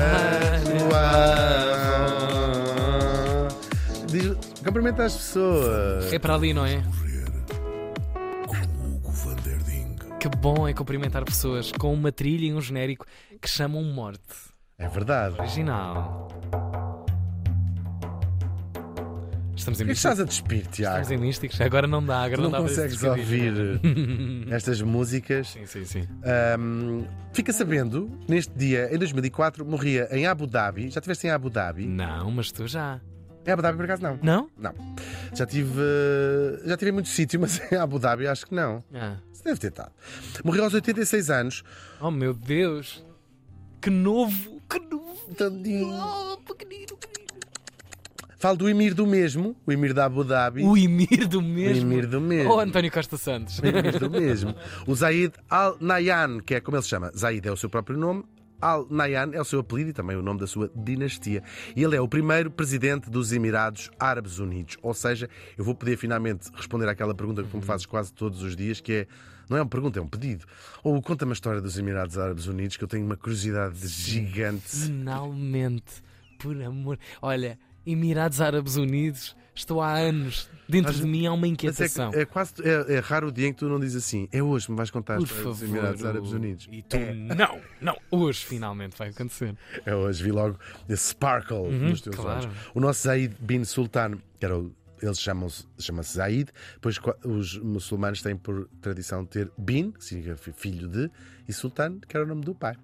a sua. Diz, cumprimenta as pessoas. É para ali, não é? Que bom é cumprimentar pessoas com uma trilha e um genérico que chamam morte. É verdade. Original. Estamos em que estás a despir, Tiago? Estamos em místicos. Agora não dá, agora Tu não dá consegues ouvir estas músicas. Sim, sim, sim. Ahm, fica sabendo, neste dia, em 2004, morria em Abu Dhabi. Já estiveste em Abu Dhabi? Não, mas tu já. Em Abu Dhabi, por acaso, não. Não? Não. Já tive, eh, já tive em muito sítio, mas em Abu Dhabi acho que não. Ah. Você deve ter estado. Morreu aos 86 anos. Oh meu Deus! Que novo! Que novo! Tadinho. Falo do Emir do mesmo, o Emir da Abu Dhabi. O Emir do mesmo. Emir do mesmo. Oh, António Costa Santos. O Emir do mesmo. O Zaid Al Nahyan, que é como ele se chama. Zaid é o seu próprio nome. Al Nahyan é o seu apelido e também o nome da sua dinastia. E ele é o primeiro presidente dos Emirados Árabes Unidos. Ou seja, eu vou poder finalmente responder àquela pergunta que tu me fazes quase todos os dias, que é. Não é uma pergunta, é um pedido. Ou conta-me a história dos Emirados Árabes Unidos, que eu tenho uma curiosidade gigante. Finalmente, por amor. Olha, Emirados Árabes Unidos, estou há anos. Dentro Mas- de mim há uma é, inquietação. que- é quase é, é raro o dia em que tu não dizes assim, é hoje me vais contar Por história dos favor. Emirados Árabes Unidos. E tu, não, não. Hoje finalmente vai acontecer. É hoje, vi logo esse sparkle nos teus claro. olhos. O nosso Zaid bin Sultan, que era o, eles chamam-se chama-se Zaid, qua- os muçulmanos têm por tradição ter bin, que significa fi- filho de, e Sultan, que era o nome do pai.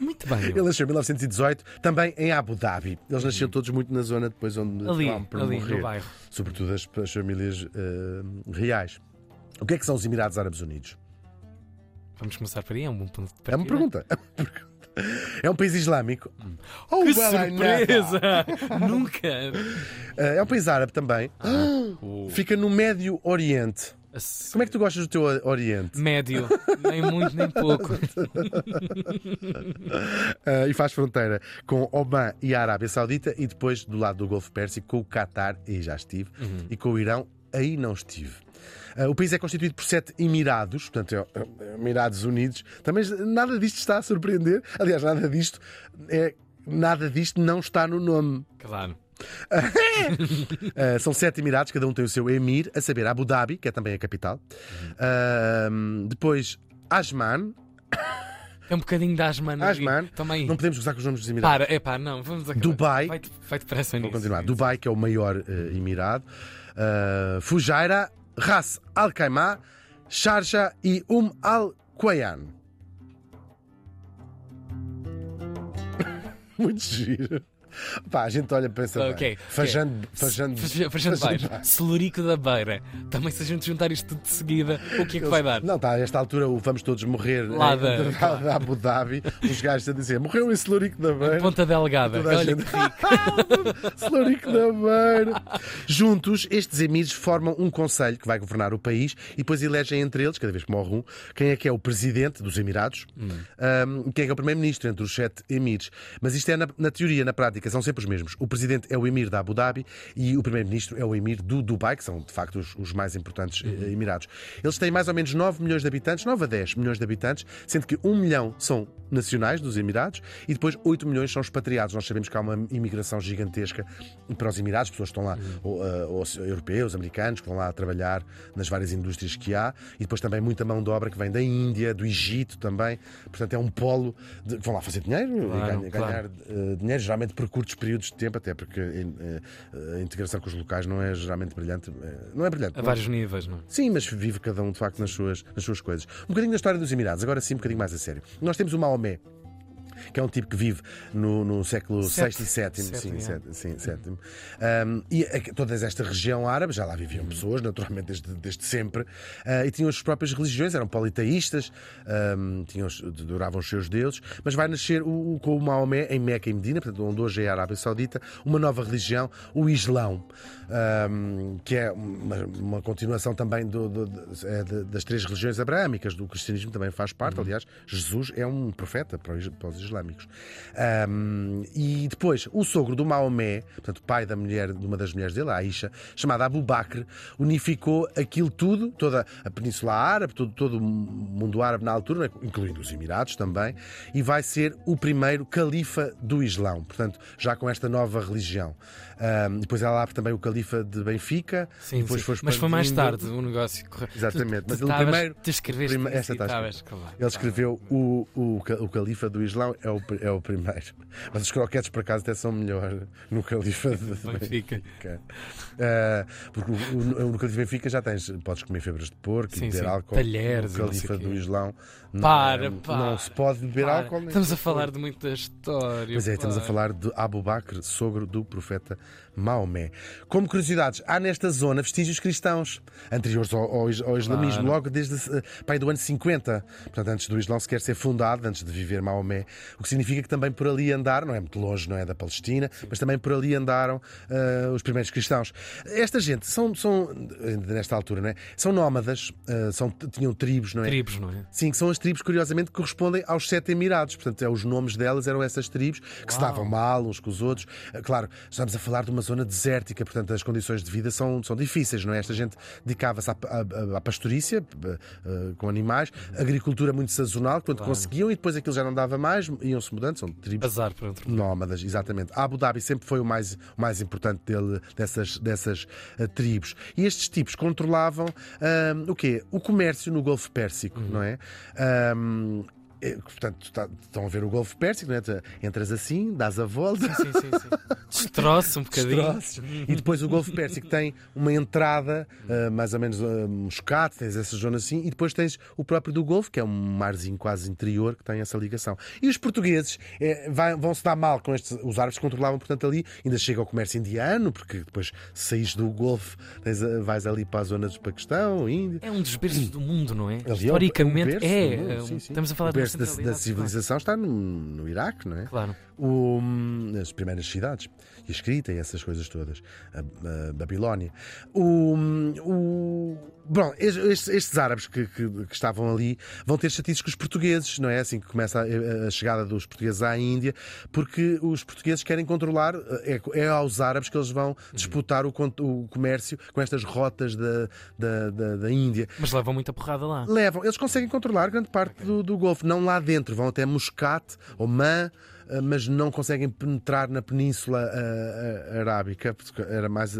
Muito bem. Ele nasceu em 1918, também em Abu Dhabi. Eles nasceram todos muito na zona depois onde Ali, por ali morrer. no bairro. Sobretudo as, as famílias eh, reais. O que é que são os Emirados Árabes Unidos? Vamos começar por aí, é um bom ponto de partida. É uma pergunta. É uma pergunta. É um país islâmico. Oh, Que surpresa! Nunca! Eh, É um país árabe também. Oh. Fica no Médio Oriente. Como é que tu gostas do teu Oriente? Médio, nem muito nem pouco. Ah, e faz fronteira com Oman e a Arábia Saudita e depois do lado do Golfo Pérsico com o Qatar, e já estive, e com o Irão, aí não estive. Ah, o país é constituído por sete Emirados, portanto, é, é, Emirados Unidos. Também nada disto está a surpreender. Aliás, nada disto é. Nada disto não está no nome. Claro. Uh, são sete Emirados, cada um tem o seu emir, a saber, Abu Dhabi, que é também a capital. Uh, depois, Asman. É um bocadinho de Asman. Asman. Também. Não podemos gozar com os nomes dos Emirados. Para, é pá, não, vamos acabar. Dubai. Vai-te vai depressa Vou nisso. continuar. Dubai, que é o maior uh, Emirado. Uh, Fujairah, Ras Al Khaimah, Sharjah e Um Al Qayan. Muito giro. Pá, a gente olha para essa. Ok. Fajando. Fajando. Fajando fajando baixo. Celurico da Beira. Também se a gente juntar isto tudo de seguida, o que é que vai dar? Não, está a esta altura o vamos todos morrer Lá da- da Abu Dhabi. Os gajos a dizer morreu em Celurico da Beira. Ponta Delgada. Olha que rico. Celurico da Beira. Juntos, estes emires formam um conselho que vai governar o país e depois elegem entre eles, cada vez que morre um, quem é que é o presidente dos Emirados um, e quem é que é o primeiro-ministro entre os sete emires. Mas isto é na, na teoria, na prática, são sempre os mesmos. O presidente é o emir da Abu Dhabi e o primeiro-ministro é o emir do Dubai, que são de facto os, os mais importantes eh, Emirados. Eles têm mais ou menos 9 milhões de habitantes, 9 a 10 milhões de habitantes, sendo que 1 milhão são nacionais dos Emirados e depois 8 milhões são expatriados. Nós sabemos que há uma imigração gigantesca para os Emirados, pessoas que estão lá, ou, uh, ou europeus, americanos, que vão lá trabalhar nas várias indústrias que há, e depois também muita mão de obra que vem da Índia, do Egito também. Portanto, é um polo de, que vão lá fazer dinheiro Claro, e ganhar, claro. ganhar, uh, dinheiro, geralmente por curtos períodos de tempo, até porque uh, a integração com os locais não é geralmente brilhante. uh, Não é brilhante. A não- vários níveis, não é? Sim, mas vive cada um de facto nas suas, nas suas coisas. Um bocadinho da história dos Emirados, agora sim, um bocadinho mais a sério. Nós temos o Maomé, que é um tipo que vive no, no século. VI e VII. Sete, sim, é. sete- sim, sétimo. Um, e a- toda esta região árabe, já lá viviam pessoas, naturalmente, desde, desde sempre, ah, e tinham as próprias religiões, eram politeístas, um, tinham, adoravam os seus deuses, mas vai nascer o, o- com o Maomé em Meca e Medina, portanto, onde hoje é a Arábia Saudita, uma nova religião, o Islão, um, que é uma, uma continuação também do- do- do- é das três religiões abraâmicas, do cristianismo também faz parte, aliás, Jesus é um profeta para os para os. Islâmicos. Um, e depois, o sogro do Maomé, portanto, pai da mulher, de uma das mulheres dele, a Aisha, chamada Abu Bakr, unificou aquilo tudo, toda a Península Árabe, todo, todo o mundo árabe na altura, incluindo os Emirados também, e vai ser o primeiro califa do Islão, portanto, já com esta nova religião. Um, depois ela abre também o califa de Benfica, Sim, depois sim. Mas foi mais tarde o negócio. correu. Exatamente, mas ele primeiro- Tu escreveste prime- e estavas escrita. calado. Ele escreveu o, o, o califa do Islão é o, é o primeiro. Mas os croquetes, por acaso, até são melhor no califa de Benfica. Benfica. Ah, porque o, o- no califa de Benfica já tens, podes comer febras de porco Sim, e beber álcool. Talheres no califa do Islão Para, é- para, não se pode beber Para. álcool. Estamos a falar de muita história. Pois é, estamos a falar de Abu Bakr, sogro do profeta Maomé. Como curiosidades, há nesta zona vestígios cristãos anteriores ao, ao, ao islamismo, Claro. logo desde eh, pai, do ano 50, portanto, antes do Islão sequer ser fundado, antes de viver Maomé. O que significa que também por ali andaram, não é muito longe, não é da Palestina, mas também por ali andaram eh, os primeiros cristãos. Esta gente são, são ainda nesta altura, não é? São nómadas, eh, são, tinham tribos, não é? Tribos, não é? Sim, que são as tribos, curiosamente, correspondem aos sete Emirados. Portanto, é, os nomes delas eram essas tribos que se Uau. davam mal uns com os outros. Ah, Claro, estamos a falar de uma zona desértica, portanto, as condições de vida são, são difíceis, não é? Esta gente dedicava-se à, à, à pastorícia ah, ah, com animais, agricultura muito sazonal, quando Claro. conseguiam, e depois aquilo já não dava mais, iam-se mudando, são tribos Bazar para outro. Nómadas, exatamente. Abu Dhabi sempre foi o mais, o mais importante dele, dessas, dessas tribos. E estes tipos controlavam ah, o quê? O comércio no Golfo Pérsico, não é? Ah, é, portanto, tá- estão a ver o Golfo Pérsico, é? Entras assim, dás a volta. Sim, sim, sim. Destroça um bocadinho. destroços. E depois o Golfo Pérsico tem uma entrada, ah, mais ou menos uh, Muscat, tens essa zona assim, e depois tens o próprio do Golfo, que é um marzinho quase interior que tem essa ligação. E os portugueses eh, vai- vão se dar mal com estes. Os árabes controlavam, portanto, ali, ainda chega ao comércio indiano, porque depois saís do Golfo, tens vais ali para a zona do Paquistão, Índia. É um dos berços do mundo, não é? Ali é Historicamente berço é. do mundo, é, sim, sim. Estamos a falar de berço da, da civilização está no, no Iraque, não é? Claro. O, as primeiras cidades, e a escrita e essas coisas todas, a, a Babilónia. O, o- bom, estes, estes árabes que, que- que estavam ali vão ter chatices com os portugueses, não é? Assim que começa a, a chegada dos portugueses à Índia, porque os portugueses querem controlar, é, é aos árabes que eles vão disputar o, o comércio com estas rotas da, da, da, da Índia Mas levam muita porrada lá. levam, eles conseguem controlar grande parte do, do Golfo, não lá dentro, vão até Muscat, Oman, mas não conseguem penetrar na Península eh, eh, Arábica, porque era mais.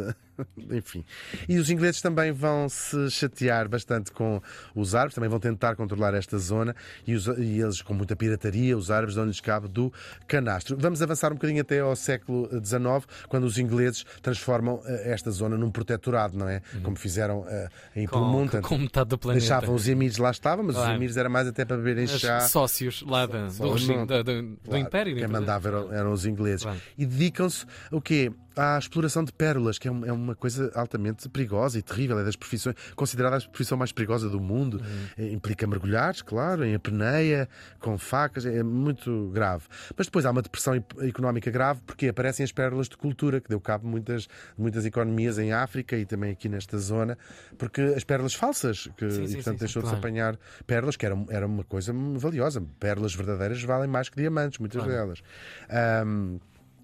Enfim. E os ingleses também vão se chatear bastante com os árabes, também vão tentar controlar esta zona e, os- e eles, com muita pirataria, os árabes dão-lhes cabo do canastro. Vamos avançar um bocadinho até ao século XIX, quando os ingleses transformam eh, esta zona num protetorado, não é? Como fizeram eh, em Pulmonte. com metade do planeta. Deixavam os emires lá estavam, mas os Claro. emires era mais até para beberem Os chá. sócios lá Só- do só regime, não- da- do Claro, Império. Quem mandava eram, eram os ingleses. Claro. E dedicam-se o quê? À exploração de pérolas, que é é uma coisa altamente perigosa e terrível. É das profissões, considerada a profissão mais perigosa do mundo. Uhum. Eh, Implica mergulhares, claro, em apneia, com facas, é muito grave. Mas depois há uma depressão ep- económica grave porque aparecem as pérolas de cultura, que deu cabo de muitas, muitas economias em África e também aqui nesta zona, porque as pérolas falsas, que, Sim, e sim, portanto sim, deixou de se claro. apanhar pérolas, que era, era uma coisa valiosa. Pérolas verdadeiras valem mais que diamantes, muitas Claro. delas. Ahm,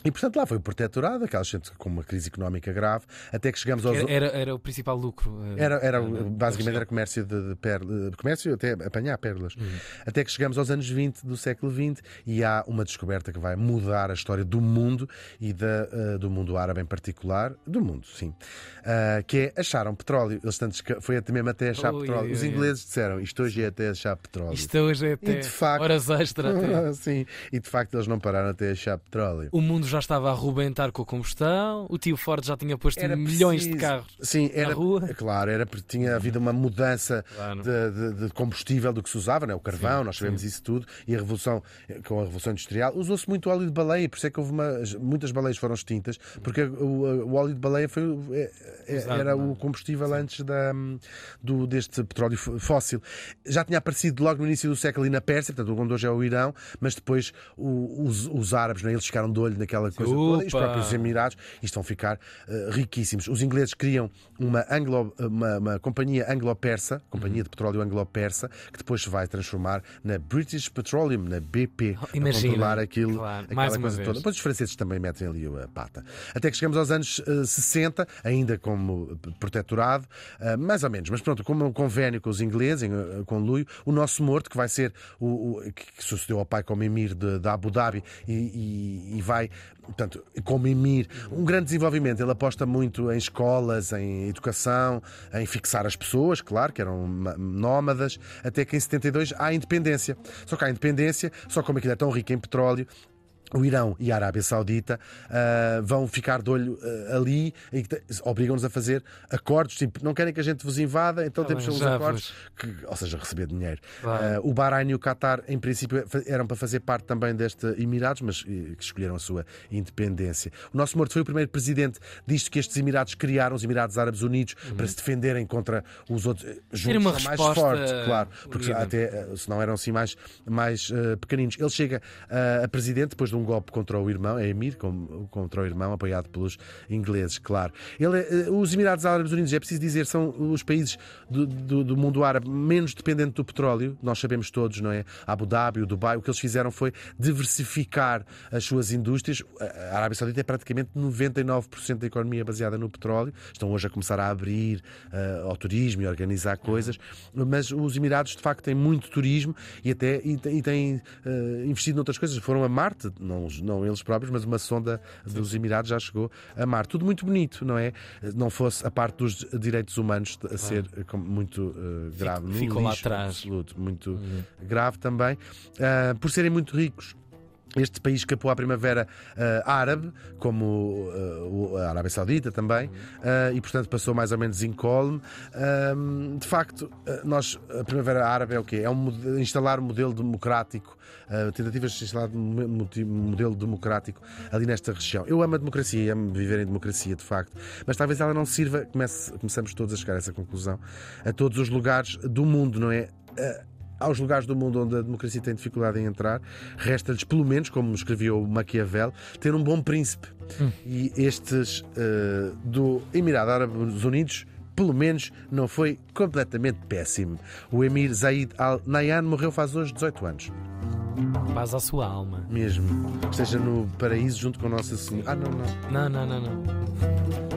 e portanto lá foi o protetorado, aquela gente com uma crise económica grave, até que chegamos aos. Era, era, era o principal lucro. eh, Era, era, basicamente era comércio de, de pérolas, comércio até apanhar pérolas. Uhum. Até que chegamos aos anos 20 do século XX e há uma descoberta que vai mudar a história do mundo e da, eh, do mundo árabe em particular, do mundo, sim, Ah, que é acharam petróleo. Eles tanto foi até mesmo até achar Ui, petróleo. Os ingleses disseram isto hoje é até achar petróleo. Isto hoje é até de facto- horas extra. até. sim, e de facto eles não pararam até achar petróleo. O mundo já estava a arrebentar com a combustão, o tio Ford já tinha posto Era milhões de preciso- carros. Sim, era, rua. claro, era porque tinha havido uma mudança Claro. de, de- de combustível do que se usava, né? o carvão, nós sabemos isso tudo, e a revolução, com a revolução industrial, usou-se muito óleo de baleia, por isso é que houve uma, muitas baleias foram extintas, porque o, o óleo de baleia foi, é- é- era não é? o combustível antes da, do, deste petróleo fóssil. Já tinha aparecido logo no início do século ali na Pérsia, portanto, onde hoje é o Irão, mas depois o- os, os árabes, né? eles ficaram de olho naquela aquela coisa Opa! toda, e os próprios Emirados, e estão a ficar eh, riquíssimos. Os ingleses criam uma, anglo, uma, uma companhia anglo-persa, companhia de petróleo anglo-persa, que depois se vai transformar na British Petroleum, na BP, a Imagina, controlar aquilo, claro, aquela coisa vez. toda. Depois os franceses também metem ali a pata. Até que chegamos aos anos eh, 60, ainda como protetorado, eh, mais ou menos, mas pronto, como um convênio com os ingleses, em, eh, com Luio, o nosso morto, que vai ser o, o- que que sucedeu ao pai como emir de, de Abu Dhabi e, e- e vai, portanto, como emir, um grande desenvolvimento. Ele aposta muito em escolas, em educação, em fixar as pessoas, claro, que eram ma- nómadas, até que em 72 há independência. Só que há a independência, só como aquilo é tão rico em petróleo, o Irão e a Arábia Saudita ah, vão ficar de olho ah, ali e obrigam-nos a fazer acordos. Tipo, não querem que a gente vos invada, então Tá temos os acordos, que, ou seja, receber dinheiro. Claro. Ah, o Bahrein e o Qatar, em princípio, eram para fazer parte também deste Emirados, mas eh, que escolheram a sua independência. O nosso morto foi o primeiro presidente disto que estes Emirados criaram, os Emirados Árabes Unidos, para se defenderem contra os outros. eh, Juntos uma mais fortes, claro, porque unida. até eh, se não eram assim mais, mais pequeninos. Ele chega a presidente depois de um golpe contra o irmão, é Emir, com- contra o irmão, apoiado pelos ingleses, claro. Ele, eh, os Emirados Árabes Unidos, é preciso dizer, são os países do, do- do mundo árabe menos dependente do petróleo, nós sabemos todos, não é? Abu Dhabi, o Dubai, o que eles fizeram foi diversificar as suas indústrias. A Arábia Saudita é praticamente 99% da economia baseada no petróleo. Estão hoje a começar a abrir eh, ao turismo e organizar coisas, mas os Emirados de facto têm muito turismo e até e, têm- e têm eh, investido noutras coisas. Foram a Marte, não, não eles próprios, mas uma sonda dos Emirados já chegou a Marte. Tudo muito bonito, não é? Não fosse a parte dos direitos humanos a ser eh, muito eh, grave. ficou lá atrás. absoluto, muito grave também, ah, por serem muito ricos. Este país escapou à primavera ah, árabe, como o- a Arábia Saudita também, ah, e portanto passou mais ou menos incólume. Ah, de facto, nós, a primavera árabe é o quê? É um, instalar um modelo democrático, tentativas de instalar um modelo democrático ali nesta região. Eu amo a democracia, amo viver em democracia, de facto, mas talvez ela não sirva, comece, começamos todos a chegar a essa conclusão, a todos os lugares do mundo, não é? Aos lugares do mundo onde a democracia tem dificuldade em entrar, resta-lhes, pelo menos, como escreveu Maquiavel, ter um bom príncipe. E estes eh, do Emirado Árabes Unidos. Pelo menos não foi completamente péssimo. O Emir Zaid Al Nahyan morreu faz hoje 18 anos. Paz à sua alma. Mesmo. Esteja no paraíso junto com Nossa Senhora. Ah, não, não. Não, não, não, não.